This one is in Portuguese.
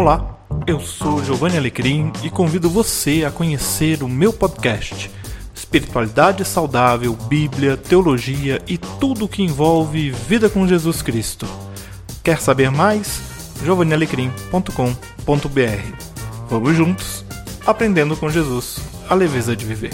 Olá, eu sou Giovanni Alecrim e convido você a conhecer o meu podcast Espiritualidade Saudável, Bíblia, Teologia e tudo o que envolve vida com Jesus Cristo. Quer saber mais? giovannialecrim.com.br Vamos juntos, aprendendo com Jesus a leveza de viver.